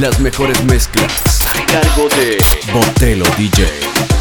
Las mejores mezclas a cargo de Botelo DJ.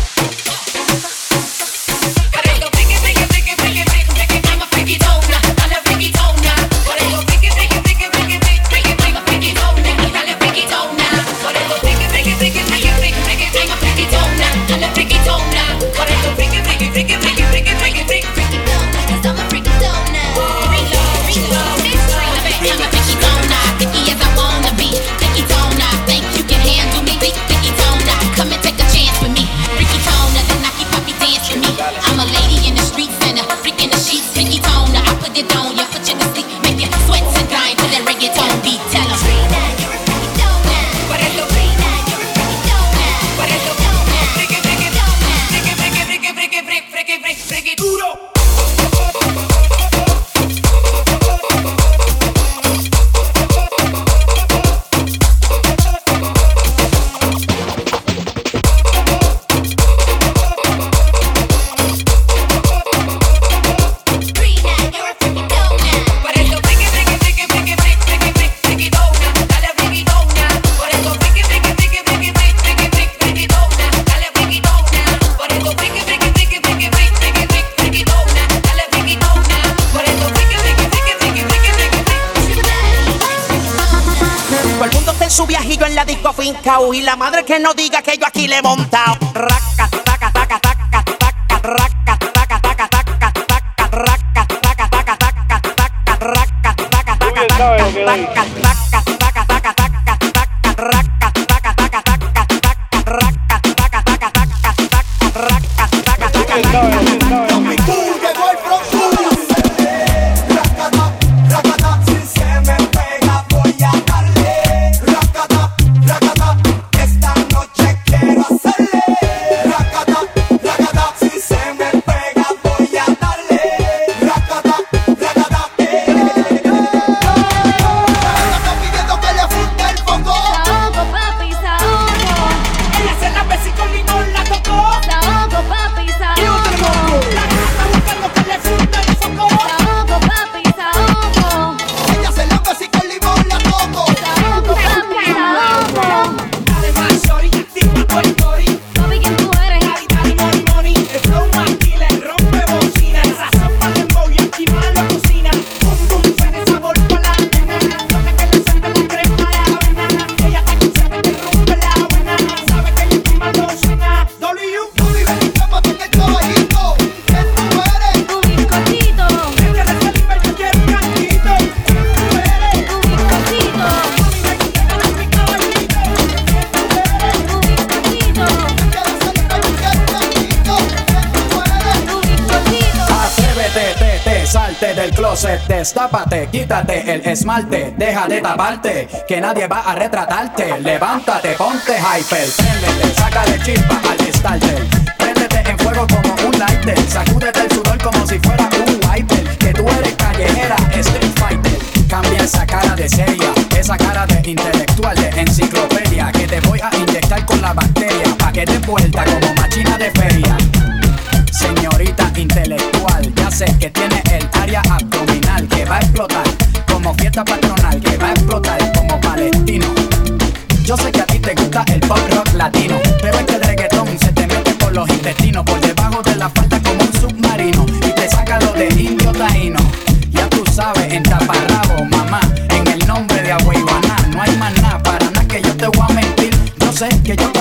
Y la madre que no diga que yo aquí le he montado. Raca, taca, taca, taca, taca, raca, taca, taca, taca, taca, raca, taca, taca, taca, taca, raca, taca, taca, taca, taca, Destápate, quítate el esmalte, deja de taparte, que nadie va a retratarte. Levántate, ponte hyper, préndete, sácale chispa al starter. Préndete en fuego como un lighter, sacúdete el sudor como si fuera un wiper. Que tú eres callejera, street fighter. Cambia esa cara de seria, esa cara de intelectual, de enciclopedia. Que te voy a inyectar con la bacteria, pa' que te vuelta como machina de feria. Señorita intelectual, ya sé que tiene el área abdominal va a explotar como fiesta patronal, que va a explotar como palestino. Yo sé que a ti te gusta el pop rock latino, pero es que el reggaetón se te mete por los intestinos, por debajo de la falda como un submarino y te saca lo de indio taíno. Ya tú sabes, en taparrabo, mamá, en el nombre de Agüeyuaná, no hay más nada, para nada que yo te voy a mentir. Yo sé que yo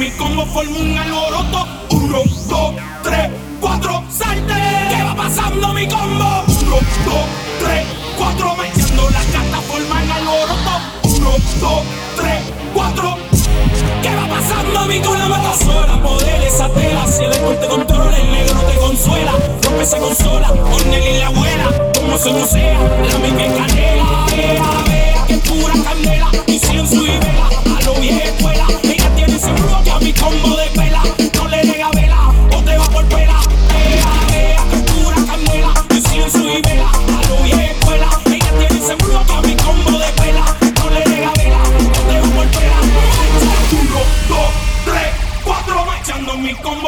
mi combo formo un alboroto. Uno, dos, tres, cuatro, salte. ¿Qué va pasando mi combo? Uno, dos, tres, cuatro, metiendo las cartas forman alboroto. Uno, dos, tres, cuatro. ¿Qué va pasando mi con la mata sola? Poder esa tela, si el alcohol controla, el negro te consuela. Rompe se consola, Ornel y la abuela, como se musea, la misma canela. Vea, vea, que pura candela, y si en su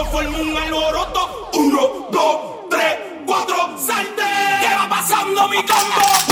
mundo forma un alboroto. Uno, dos, tres, cuatro, salte. ¿Qué va pasando mi combo?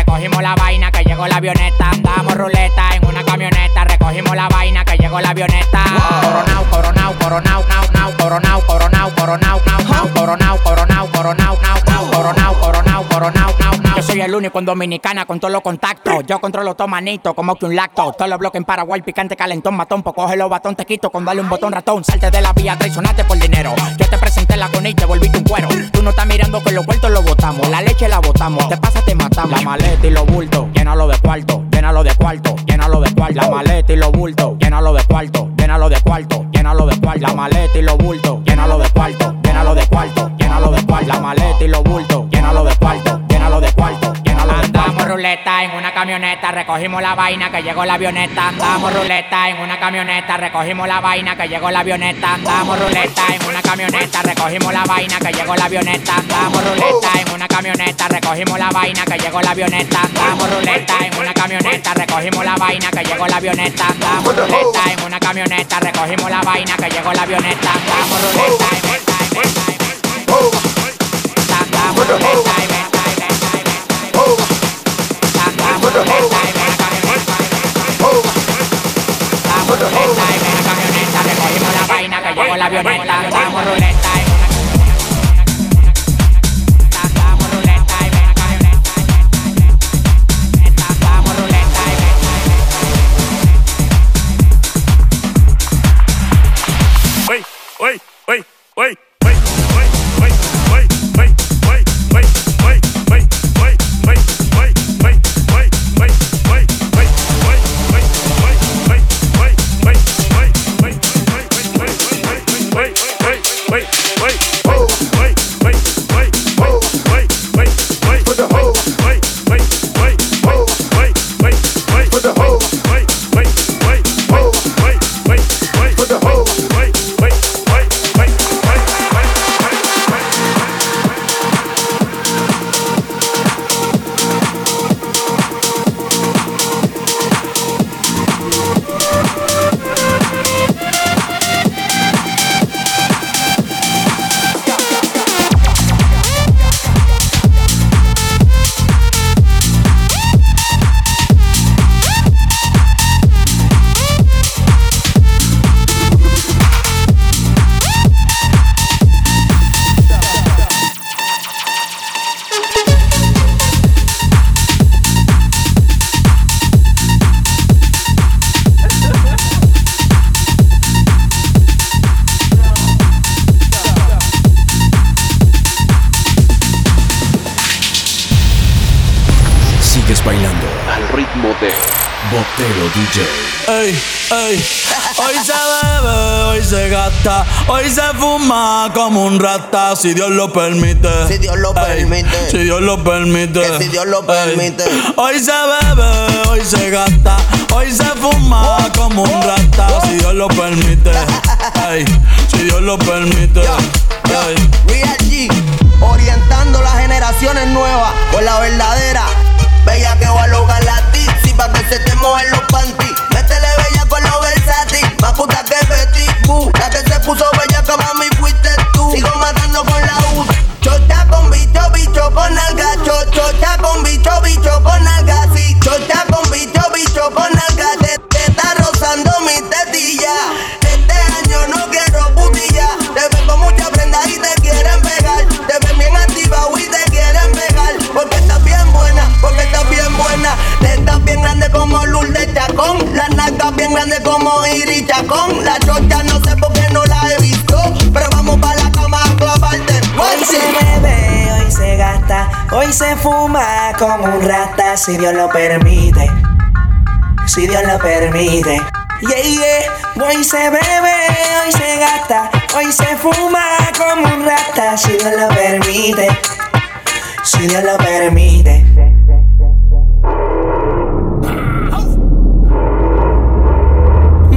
recogimos la vaina que llegó la avioneta. Andamos ruleta en una camioneta, recogimos la vaina que llegó la avioneta. Coronao, coronao, coronao, nao, nao, coronao, coronao, coronao, nao, nao, coronao, coronao, coronao, nao, nao, coronao, coronao, coronao, nao, nao. Yo soy el único en Dominicana con todos los contactos. Yo controlo todo manito, como que un lacto. Todos los bloques en Paraguay, picante, calentón, matón. Pues coge los batón, te quito con darle un botón ratón. Salte de la vía, traicionate por dinero. Yo te presenté la con y te volviste un cuero. Tú no estás mirando que los vueltos lo botamos. La leche la botamos. Te pasa, te matamos. La maleta y los bultos, llénalo de cuarto, llénalo de cuarto, llénalo de cuarto. La maleta y los bultos, llénalo de cuarto, llénalo de cuarto, llénalo de cuarto. La maleta y los bultos, llénalo de cuarto, llénalo de cuarto, llénalo de cuarto. La maleta y los bultos, llénalo de cuarto, ruleta en una camioneta, recogimos la vaina que llegó la avioneta. Andamos ruleta en una camioneta, recogimos la vaina que llegó la avioneta. Andamos ruleta en una camioneta, recogimos la vaina que llegó la avioneta. Andamos ruleta en una camioneta, recogimos la vaina que llegó la avioneta. Andamos ruleta en una camioneta, recogimos la vaina que llegó la avioneta. Andamos ruleta en una camioneta, recogimos la vaina que llegó la avioneta. Andamos ruleta en Marioneta, damos ruleta esta Hoy se fuma como un rata, si Dios lo permite. Si Dios lo permite. Si Dios lo permite. si Dios lo permite. Hoy se bebe, hoy se gasta. Hoy se fuma como un rata, si Dios lo permite. si Dios lo permite. Real G, orientando las generaciones nuevas por la verdadera. Bella que va a lograr la si pa' que se te mojen los panties. Que Betty Boo. La que se puso bella como mami fuiste tú. Sigo matando con la U. Chota con bicho, bicho con alga. Chota con bicho, bicho con alga. Sí, chota con bicho, bicho con alga. Como Lourdes Chacón. La naca bien grande como Iri Chacón. La chocha no sé por qué no la he visto. Pero vamos para la cama a clavarte. Hoy se bebe, hoy se gasta, hoy se fuma como un rata, si Dios lo permite. Si Dios lo permite. Yeah, yeah. Hoy se bebe, hoy se gasta, hoy se fuma como un rata, si Dios lo permite. Si Dios lo permite.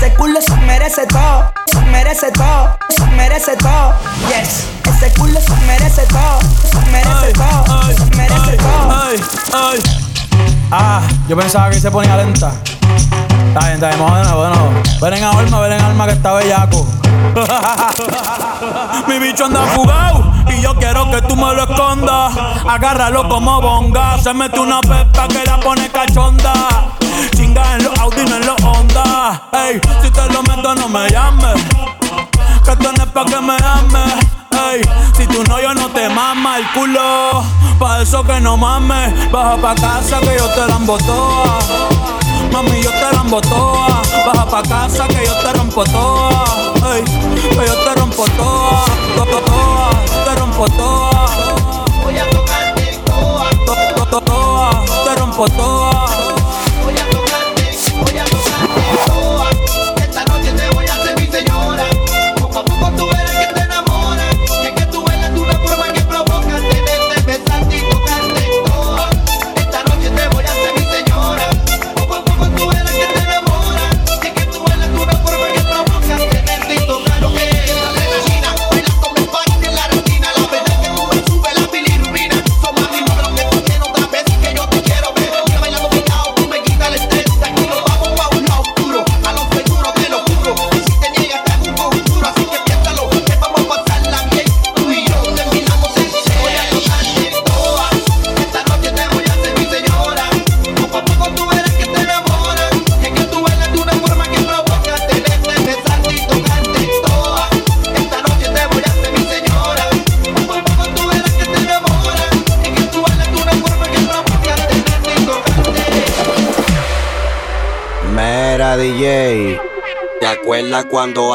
Ese culo se merece todo, se merece todo, se merece todo. Yes, ese culo se merece todo, se merece todo, se merece todo. Ay, ay. Ah, yo pensaba que se ponía lenta. Está bien, está bien, bueno, bueno. Ven en alma, ven en alma que está bellaco. Mi bicho anda fugado y yo quiero que tú me lo escondas. Agárralo como bonga. Se mete una pepa que la pone cachonda. Chinga en los Audi, no en los Honda. Ey, si te lo meto, no me llames. Que tú no es pa' que me ames. Ey, si tú no, yo no te mama el culo. Pa' eso que no mames. Baja pa' casa que yo te la toa. Mami, yo te rompo toa. Baja pa' casa que yo te rompo toa. Ey, que yo te rompo toa. To, to, toa. Te rompo toa. Voy a tocarte toa. To, to, toa. Te rompo toa.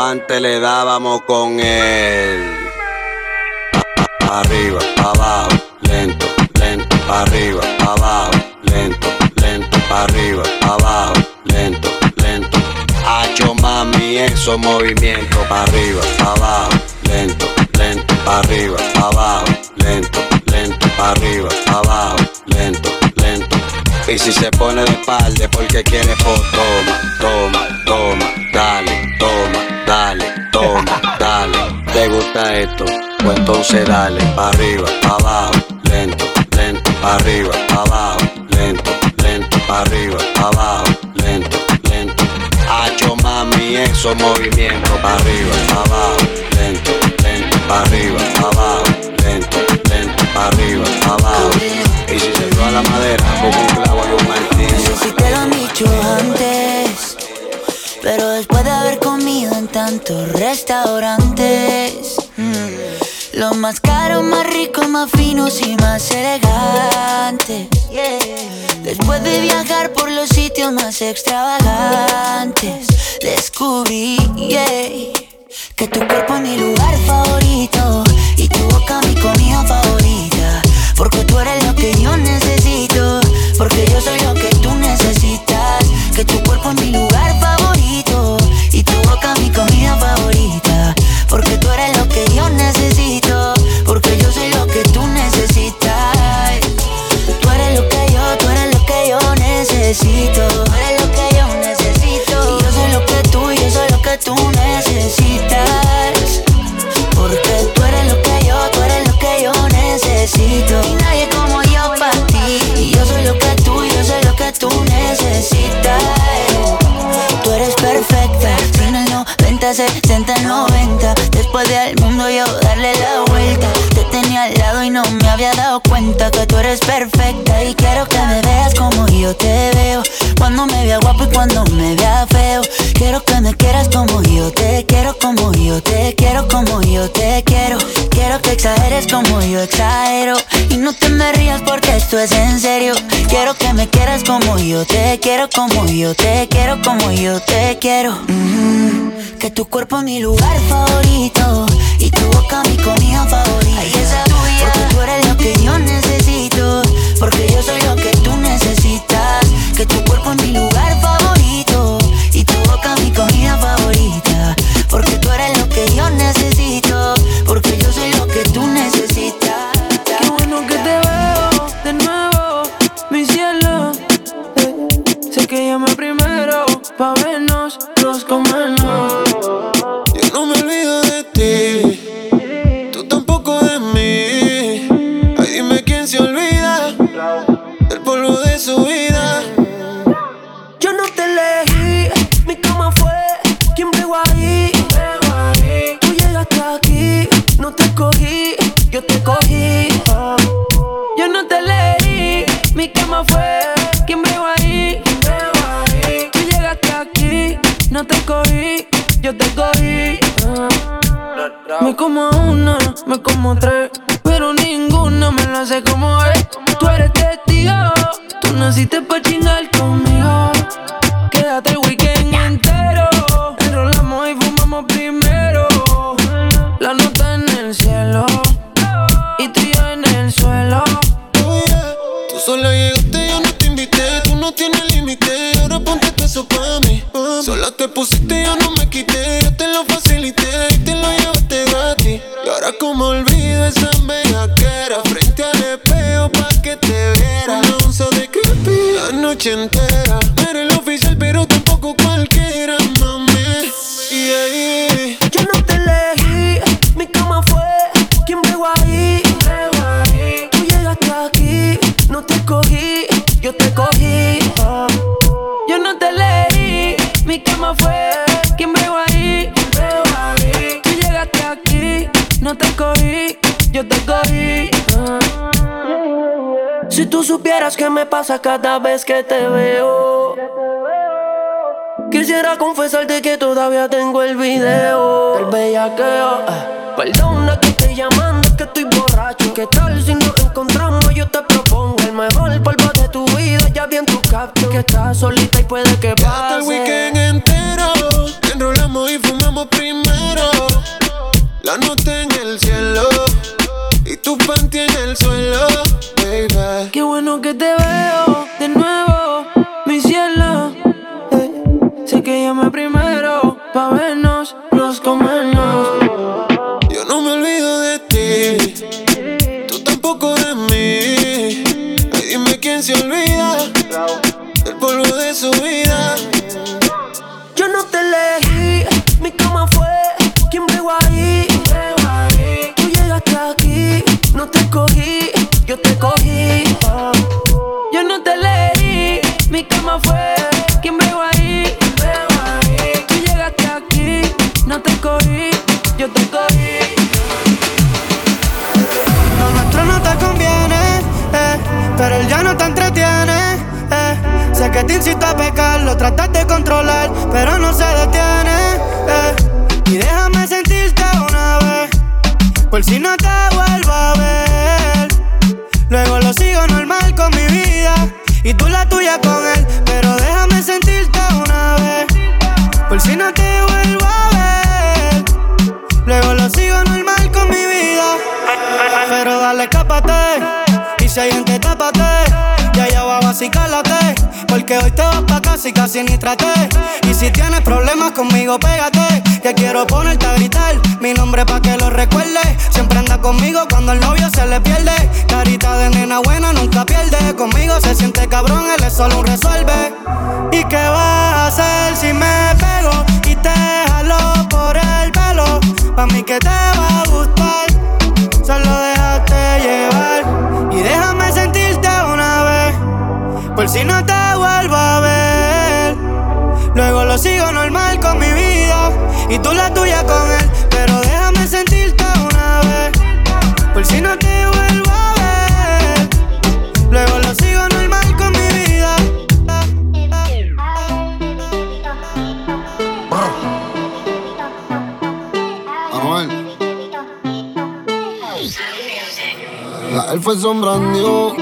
Antes le dábamos con él? Arriba, abajo, lento, lento, arriba, abajo, lento, lento, arriba, abajo, lento, lento. Hacho mami, esos movimientos, para arriba, abajo, lento, lento, arriba, abajo, lento, lento, arriba, abajo, lento, lento. Y si se pone de espalda porque quiere pues toma, toma, toma, dale, ¿Te gusta esto? Pues entonces dale, pa' arriba, pa' abajo, lento, lento, pa' arriba, pa' abajo, lento, lento, pa' arriba, pa' abajo, lento, lento. Hacho mami, esos movimientos, pa' arriba, pa' abajo, lento, lento, pa' arriba, pa' abajo, lento, lento, pa' arriba, pa' abajo. Y si se a la madera, como un clavo y un martillo. No si te lo han dicho antes, pero después de restaurantes. los más caros, más ricos, más finos y más elegantes. Después de viajar por los sitios más extravagantes, descubrí que tu cuerpo es mi lugar favorito y tu boca mi comida favorita. Porque tú eres lo que yo necesito, porque yo soy lo que tú necesitas. Que tu cuerpo es mi lugar favorito Porque tú eres lo que yo necesito, porque yo soy lo que tú necesitas. Tú eres lo que yo, tú eres lo que yo necesito. Mi lugar favorito Como una, me como tres, pero ninguna me la hace como es. que te veo. Quisiera confesarte que todavía tengo el video del bellaqueo. Eh. Perdona que te llamando, es que estoy borracho. ¿Qué tal si nos encontramos? Yo te propongo el mejor polvo de tu vida. Ya vi en tu caption que estás solita y puede que pase. el weekend entero, enrolamos y fumamos primero. La noche en el cielo y tu panty en el suelo, baby. Qué bueno que te veo sé que tratas de controlar, pero no se detiene. eh. Y déjame sentirte una vez, por si no te vuelvo a ver. Luego lo sigo normal con mi vida y tú la tuya con él, pero déjame sentirte una vez, por si no te vuelvo a ver. Luego lo sigo normal con mi vida. Pero dale, escápate. Y si hay gente, tápate. Y allá abajo así cálate. Porque hoy te vas pa' casa y casi ni traté. Y si tienes problemas conmigo, pégate. Que quiero ponerte a gritar mi nombre pa' que lo recuerde. Siempre anda conmigo cuando el novio se le pierde. Carita de nena buena nunca pierde. Conmigo se siente cabrón, él es solo un resuelve. ¿Y qué vas a hacer si me pego y te jalo por el pelo? Pa' mí que te va a gustar. Solo déjate llevar y déjame sentirte una vez. Por si no te Luego lo sigo normal con mi vida y tú la tuya con él. Pero déjame sentirte una vez. Por si no te vuelvo a ver. Luego lo sigo normal con mi vida. La él fue sombrando,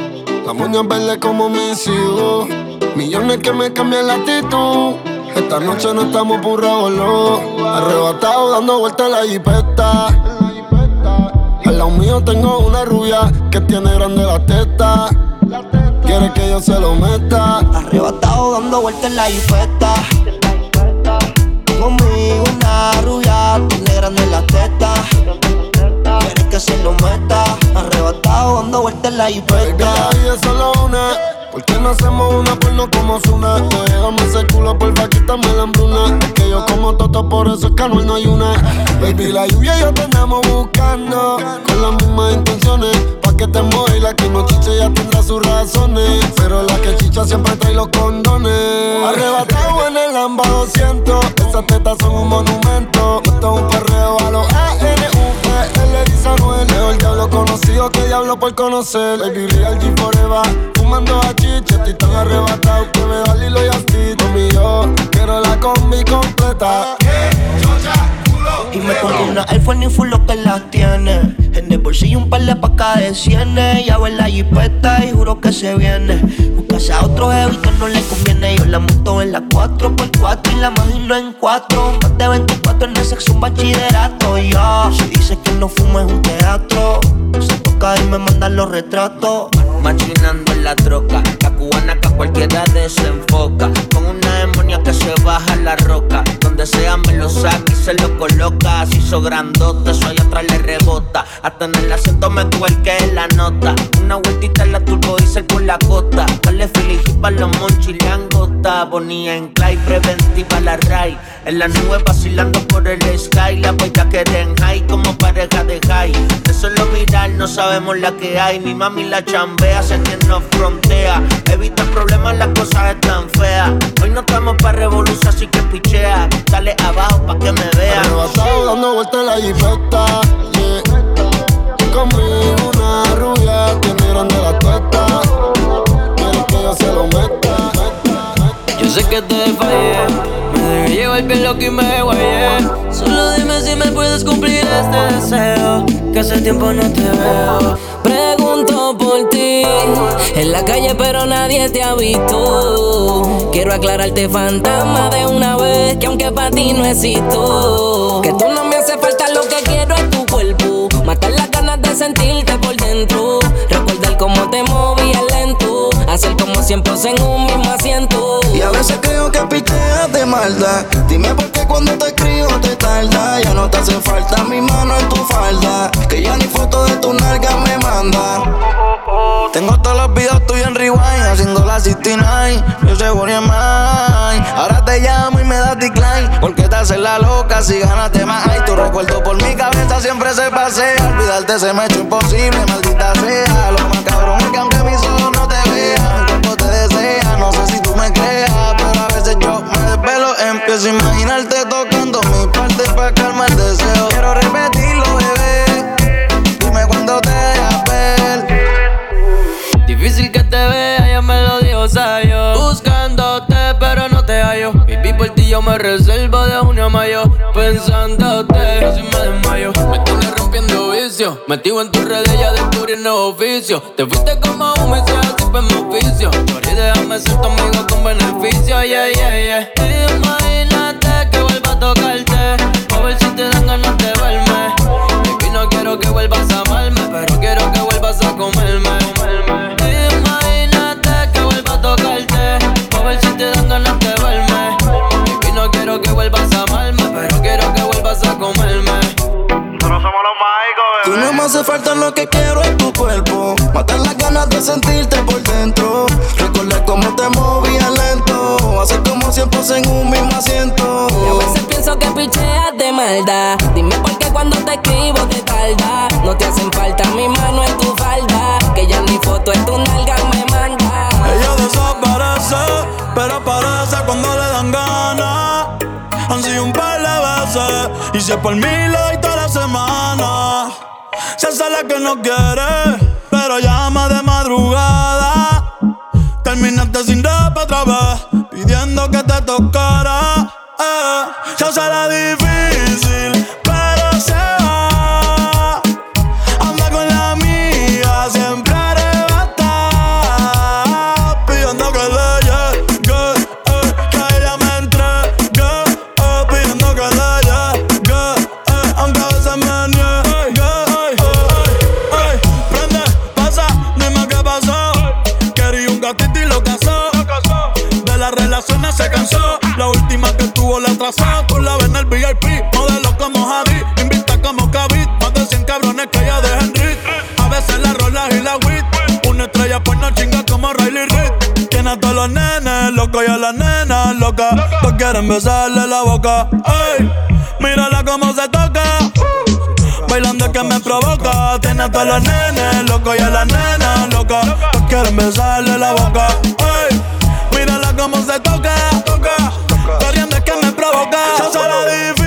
la moña verde como mis hijos. Millones que me cambian la actitud. Esta noche no estamos no. Arrebatado dando vueltas en la jipeta. Al lado mío tengo una rubia que tiene grande la teta. Quiere que yo se lo meta. Arrebatado dando vueltas en la jipeta. Conmigo una rubia, tiene grande la teta. Quiere que se lo meta. Arrebatado dando vueltas en la jipeta. Como Zuna? Déjame ese culo, porfa, quítame la hambruna. Es que yo como toto, por eso es que Anuel no hay una. Baby, la lluvia y yo te andamos buscando. Con las mismas intenciones. Pa' que te mueva y la que no chiche ya tendrá sus razones. Pero la que chicha siempre trae los condones. Arrebatado en el Lamba 200. Esas tetas son un monumento. Esto es un perreo a los A-N-U-E. Él le dice a Anuel. Mejor diablo conocido que diablo por conocer. Baby, real G forever. Fumando a chiche, estoy tan arrebatado que me da Lilo y Asti. Mami, yo quiero la combi completa. Y me pongo una Force ni full lo que las tiene. En el bolsillo un par de pacas de cienes. Ya en la jipeta y juro que se viene. Buscase a otro heavy que no le conviene. Yo la monto en la 4x4 y la imagino en 4. Más de 24 en el sexo un bachillerato. Ya, si dice que no fumo es un teatro. Se toca y me mandan los retratos. Machinando en la troca, la cubana que a cualquiera desenfoca. Demonia que se baja la roca. Donde sea me lo saca y se lo coloca. Así hizo grandote, eso allá atrás le rebota. Hasta en el acento me que la nota. Una vueltita en la turbo diesel por la costa. Dale feliz para los monchis le angota. Bonía en clay, preventiva la ray. En la nube vacilando por el sky. La bella que en high como pareja de high. No sabemos la que hay. Mi mami la chambea, sé que nos frontea. Evita problemas, las cosas están feas. Hoy no estamos para revolución, así que pichea. Dale abajo pa' que me vean. Arrebatado dando vueltas en la jipeta. Yeah. Conmigo una rubia tiene grande la teta. Quiere que yo se lo meta. Sé que te fallé. Me dejé llevar bien loco y me guayé. Solo dime si me puedes cumplir este deseo. Que hace tiempo no te veo. Pregunto por ti. En la calle, pero nadie te ha visto. Quiero aclararte, fantasma, de una vez. Que aunque para ti no existo. Que tú no me hace falta lo que quiero es tu cuerpo. Matar las ganas de sentirte por dentro. Recordar cómo te. Hacer como siempre en un mismo asiento. Y a veces creo que picheas de maldad. Dime por qué cuando te escribo te tarda. Ya no te hace falta mi mano en tu falda. Que ya ni foto de tu nalga me manda. Tengo todos los videos tuyos en rewind, haciendo la 69. Yo sé más. Ahora te llamo y me das decline. Porque te haces la loca si ganas de más. Ay, tu recuerdo por mi cabeza siempre se pasea. Olvidarte se me ha hecho imposible, maldita sea. Lo más cabrón es que aunque mis Empiezo imaginarte tocando mi parte para calmar el deseo. Quiero repetirlo, bebé. Dime cuándo te dejas. Difícil que te vea, ya me lo dijo Sayo. Buscándote, pero no te hallo. Viví por ti, yo me reservo de junio a mayo. Pensándote, casi me desmayo. Me estoy rompiendo vicio. Metido en tus redes, ya descubrí el nuevo oficio. Te fuiste como un mes, así fue mi oficio. Por ahí déjame ser tu amigo con beneficio, yeah, yeah, yeah. Tocarte. A ver si te dan ganas de verme. Baby, no quiero que vuelvas a amarme, pero quiero que vuelvas a comerme. Imagínate que vuelva a tocarte. A ver si te dan ganas de verme. Baby, no quiero que vuelvas a amarme, pero quiero que vuelvas a comerme. Nosotros somos los mágicos, Tú no me hace falta lo que quiero en tu cuerpo. Matar las ganas de sentirte por dentro. Recordar cómo te movías lento. Hacer como siempre en un mismo asiento. Pienso que picheas de maldad. Dime por qué cuando te escribo te tarda. No te hacen falta mi mano en tu falda. Que ya ni foto en tu nalga me manda. Ella desaparece, pero aparece cuando le dan ganas. Han sido un par de veces, y si es por mí lo toda la semana. Se la que no quiere, pero llama de madrugada. Terminaste sin rap otra vez, pidiendo que te tocara. Eh. Se hace la difícil, pero se besarle la boca. Ey, mírala cómo se toca. Bailando que me provoca. Tiene a todos los nenes locos y a las nenas locas. Todos quieren besarle la boca. Ey, mírala cómo se toca. Corriendo es que me provoca. Se hace la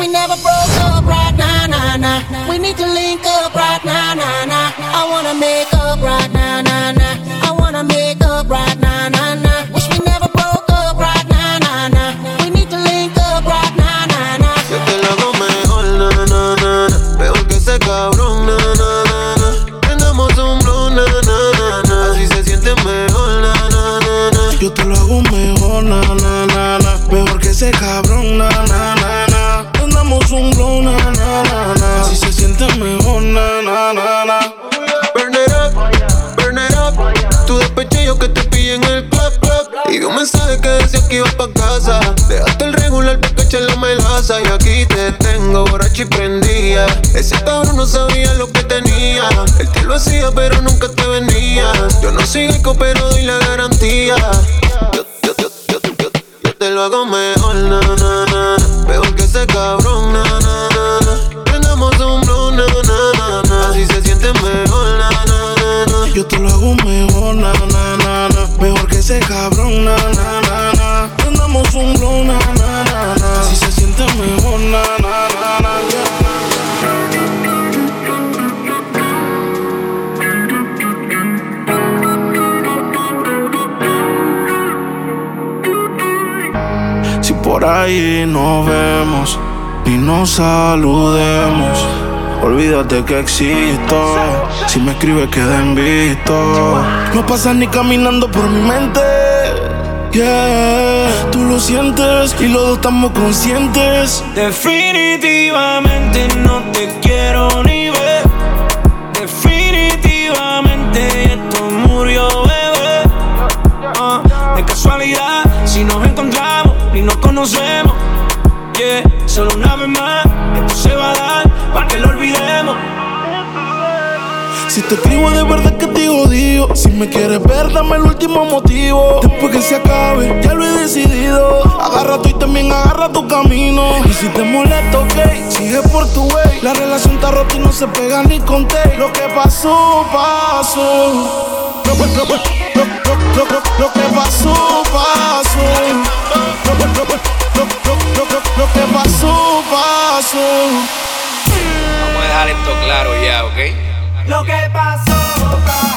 We never broke up right na na na We need to link up right now, nah, nah. I wanna make up right now, nah, nah. Cabrón, na, na, na, na. Andamos un blow, na, na, na, na. Si se siente mejor, na, na, na, na. Burn it up, burn it up. Tu despeche yo que te pillé en el club, club. Y un mensaje que decía que ibas pa' casa. Dejaste el regular pa' que la melaza. Y aquí te tengo borracho y prendía. Ese cabrón no sabía lo que tenía. Él te lo hacía, pero nunca te venía. Yo no soy rico, pero doy la garantía lo hago mejor, na, na, na. Peor que ese cabrón, na, na, na. Prendamos un blon, na, na, na. Así se siente mejor, na, na, na. Yo te lo hago mejor, na, na, na. Mejor que ese cabrón, na, na, na, na. Prendamos un blon, na, na, na, na. Así se siente mejor, na, na, na, na. Por ahí nos vemos y nos saludemos. Olvídate que existo. Si me escribes, queda en visto. No pasas ni caminando por mi mente. Yeah, tú lo sientes y los dos estamos conscientes. Definitivamente no te quiero ni Si te escribo de verdad que te odio. Si me quieres ver, dame el último motivo. Después que se acabe, ya lo he decidido. Agarra tú y también agarra tu camino. Y si te molesto, ok, sigue por tu way. La relación está rota y no se pega ni con te. Lo que pasó, pasó. Lo, lo, lo, lo que pasó, pasó. Lo que pasó, pasó. Vamos a dejar esto claro ya, ¿ok? lo que pasó.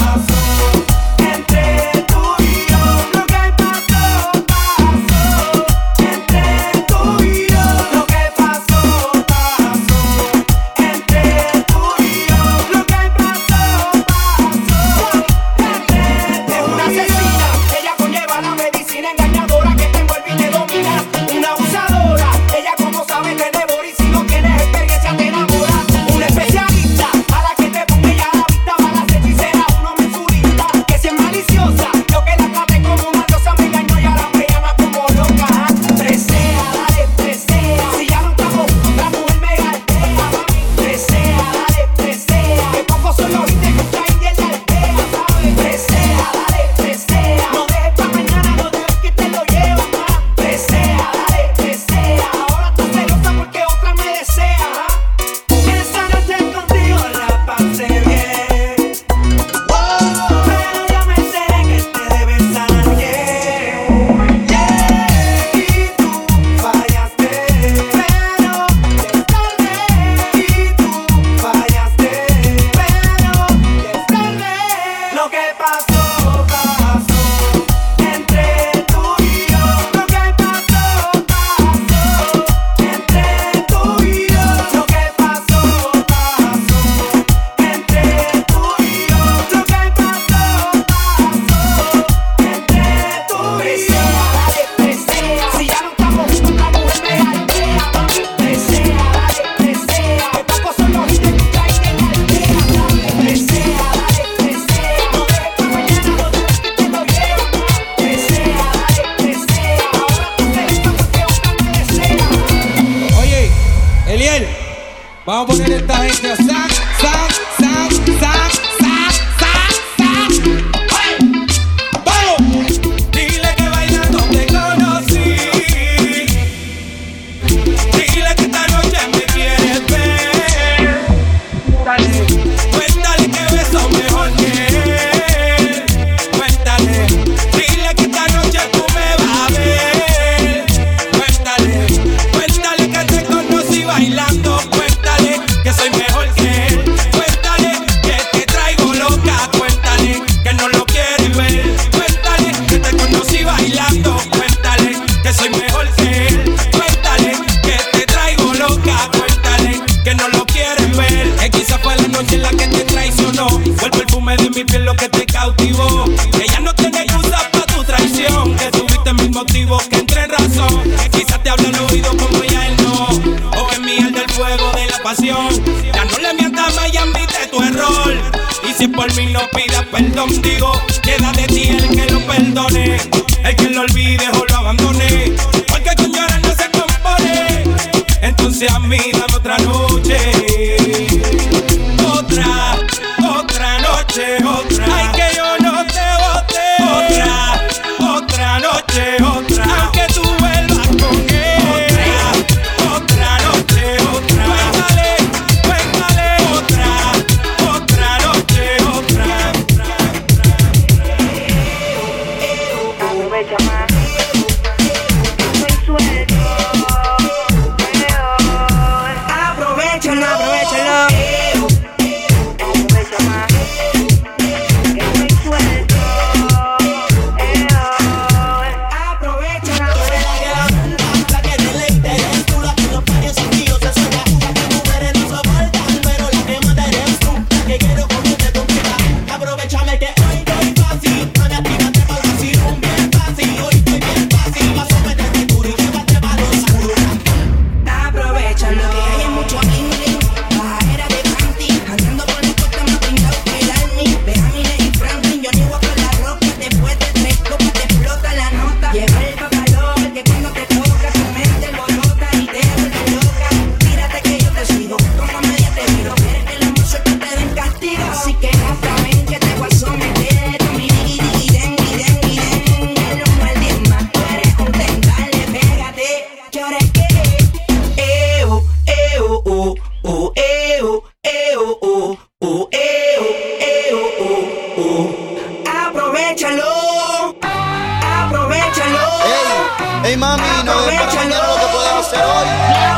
Ey mami, no dejes para mañana lo que puedes hacer hoy.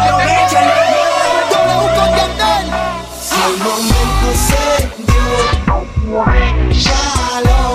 Aprovechalo. W con Yandel. Si el momento se dio, shalom, shalom,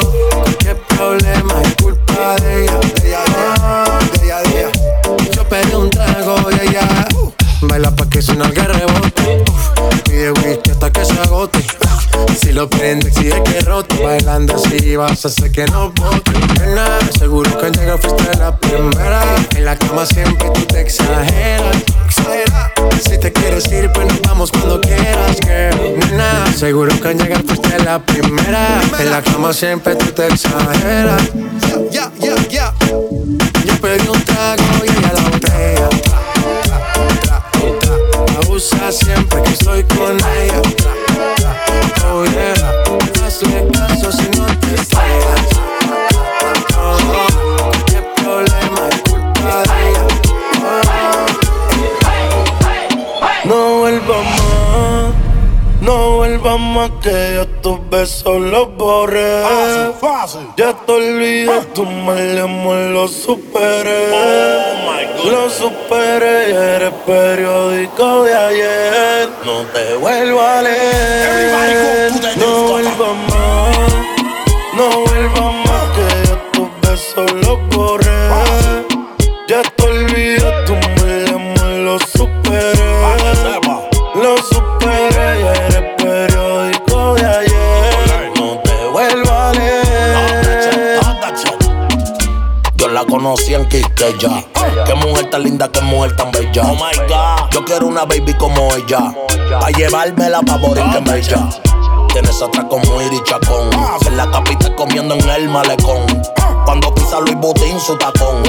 ella, de ella, de. Yo pedí un trago y ella uh, baila pa' que suena el rebote. Pide whisky hasta que se agote. Si lo prende, exige que rote. Bailando así vas a hacer que no bote. Nena, seguro que al llegar fuiste la primera. En la cama siempre tú te exageras. Si te quieres ir, pues nos vamos cuando quieras, girl. Nena, seguro que al llegar fuiste la primera. En la cama siempre tú te exageras. Ya, ya, ya. Yo pedí un trago y ella la botella. Abusa siempre que estoy con ella. Oh yeah, hazle caso si no te estrellas. No vuelvas más que yo tus besos los borré. Ya te olvidé, tu mal amor lo superé. Lo superé, eres periódico de ayer. No te vuelvo a leer. No vuelvas más, Yo la conocí en Quisqueya. Qué mujer tan linda, qué mujer tan bella. Oh my God. Yo quiero una baby como ella. Pa' llevármela pa' morir que bella. Tienes atraco muy chacón. En la capital comiendo en el malecón. Cuando pisa Luis Butín su tacón.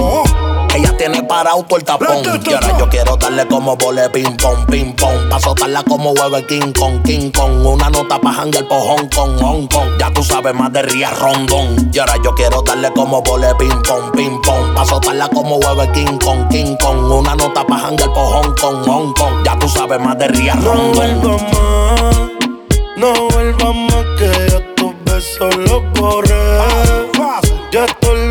Ella tiene parado todo el tapón. Y ahora yo quiero darle como vole ping pong, ping pong. Pa' soltarla como huevo el King Kong, King Kong. Una nota pa' hangar por Hong Kong, Hong Kong. Ya tú sabes más de Ría Rondón. Y ahora yo quiero darle como vole ping pong, ping pong. Pa' soltarla como huevo el King Kong, King Kong. Una nota pa' hangar por Hong Kong, Hong Kong. Ya tú sabes más de Ría No Rondón. vuelvas más, no vuelvas más que yo tus besos los borré. Ya te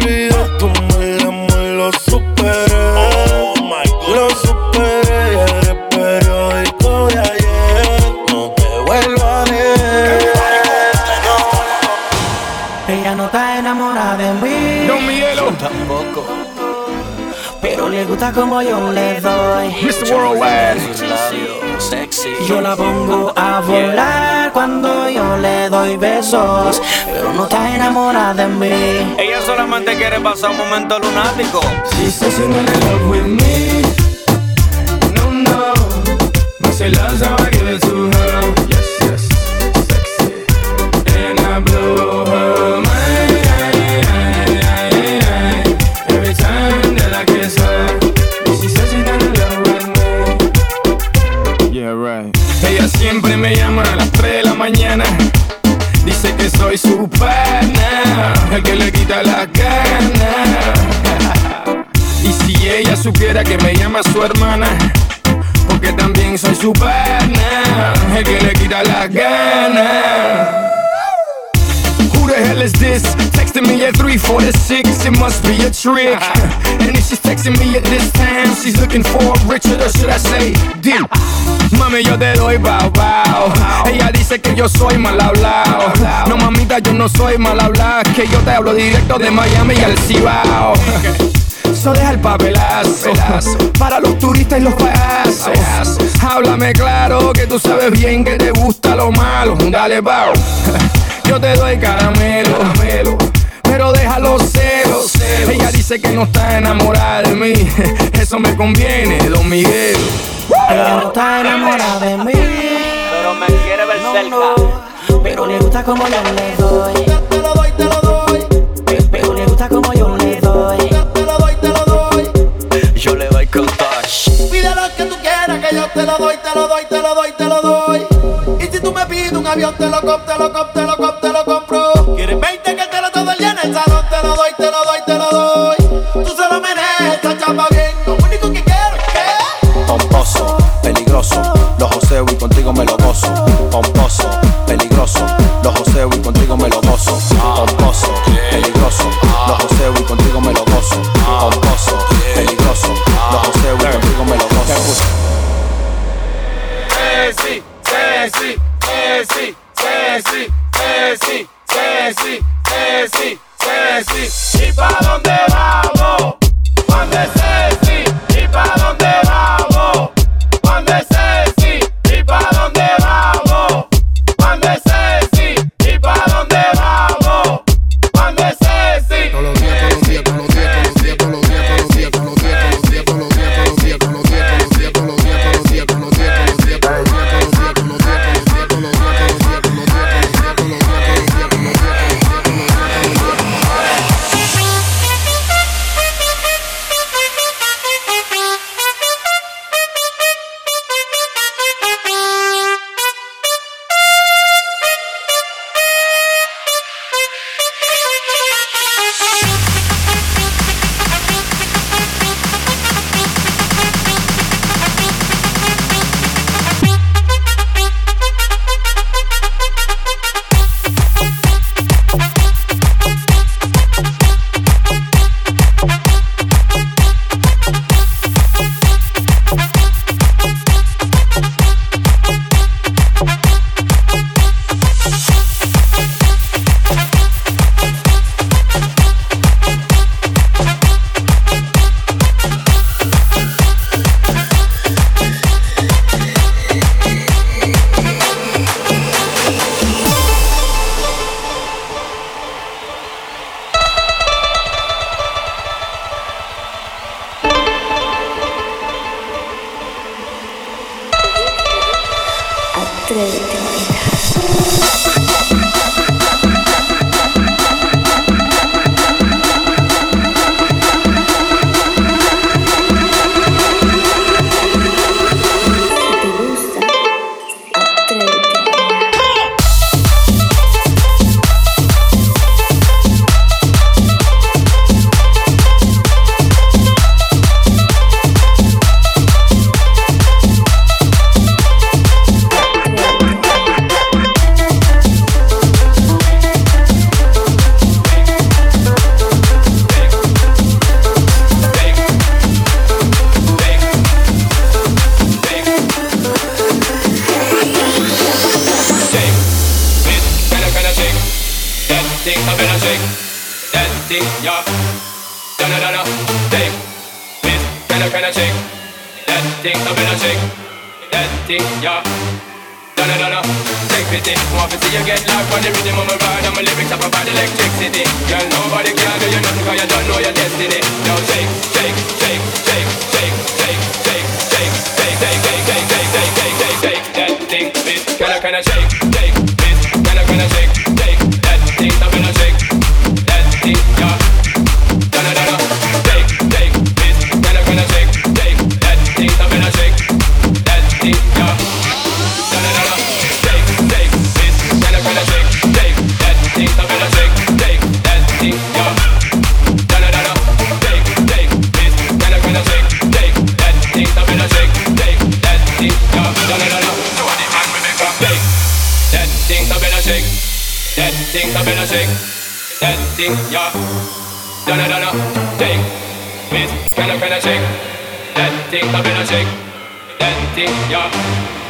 Como yo le doy. Mr. Worldwide. Sexy. Yo la pongo a volar cuando yo le doy besos. Pero no está enamorada de mí. Ella solamente quiere pasar un momento lunático. She says she wanna love with me. No, no. Say love's how I give it to her. Yes, yes. Sexy. And I blow and then she's texting me at this time. She's looking for Richard, or should I say, Mami, yo te doy bao bao. Ella dice que yo soy malhablado. No, mamita, yo no soy malhablado. Que yo te hablo directo de Miami y al Cibao. Eso deja el papelazo, para los turistas y los payasos. Háblame claro que tú sabes bien que te gusta lo malo. Dale, bao. Yo te doy caramelo pero déjalo celos. Ella dice que no está enamorada de mí, eso me conviene, don Miguel. Ella no está enamorada de mí, pero me quiere ver no, cerca. Pero le gusta como yo le doy. Te lo doy, te lo doy. Pero le gusta como yo le doy. Te lo doy, te lo doy. Yo le doy con touch. Pide lo que tú quieras, que yo te lo doy, te lo doy, te lo doy, te lo doy. Y si tú me pides un avión, te lo cop, te lo cop, te lo cop. that thing, yeah. Da da da da, thing. Please, can I can I shake that thing? I better shake that thing, yeah. Da da da da, take pity. Want to see you get life on the rhythm of my ride. I'm a lyrics up about electricity. Girl, nobody can do you nothing 'cause you don't know your destiny. Now shake, shake, shake, shake, shake, shake, shake, shake, shake, shake, shake, shake, shake, shake, shake, shake that thing. Please, can I can I shake? So better shake that thing, yeah. Donna, Donna, take it. Can I, can I shake that thing, so better shake that thing, yeah.